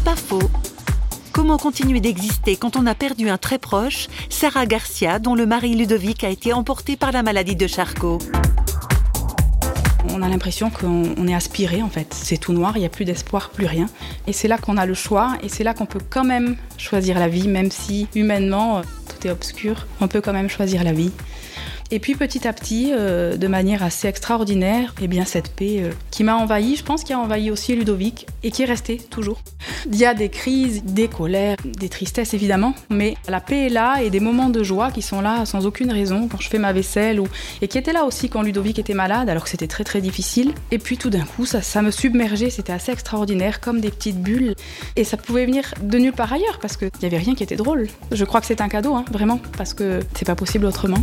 pas faux. Comment continuer d'exister quand on a perdu un très proche, Sarah Garcia, dont le mari Ludovic a été emporté par la maladie de Charcot? On a l'impression qu'on est aspiré en fait. C'est tout noir, il n'y a plus d'espoir, plus rien. Et c'est là qu'on a le choix et c'est là qu'on peut quand même choisir la vie, même si humainement tout est obscur. On peut quand même choisir la vie. Et puis petit à petit, euh, de manière assez extraordinaire, eh bien cette paix euh, qui m'a envahi, je pense qu'il a envahi aussi Ludovic et qui est resté toujours. Il y a des crises, des colères, des tristesses évidemment, mais la paix est là et des moments de joie qui sont là sans aucune raison quand je fais ma vaisselle ou et qui étaient là aussi quand Ludovic était malade alors que c'était très très difficile. Et puis tout d'un coup, ça, ça me submergeait, c'était assez extraordinaire, comme des petites bulles. Et ça pouvait venir de nulle part ailleurs parce qu'il n'y avait rien qui était drôle. Je crois que c'est un cadeau, hein, vraiment, parce que c'est pas possible autrement.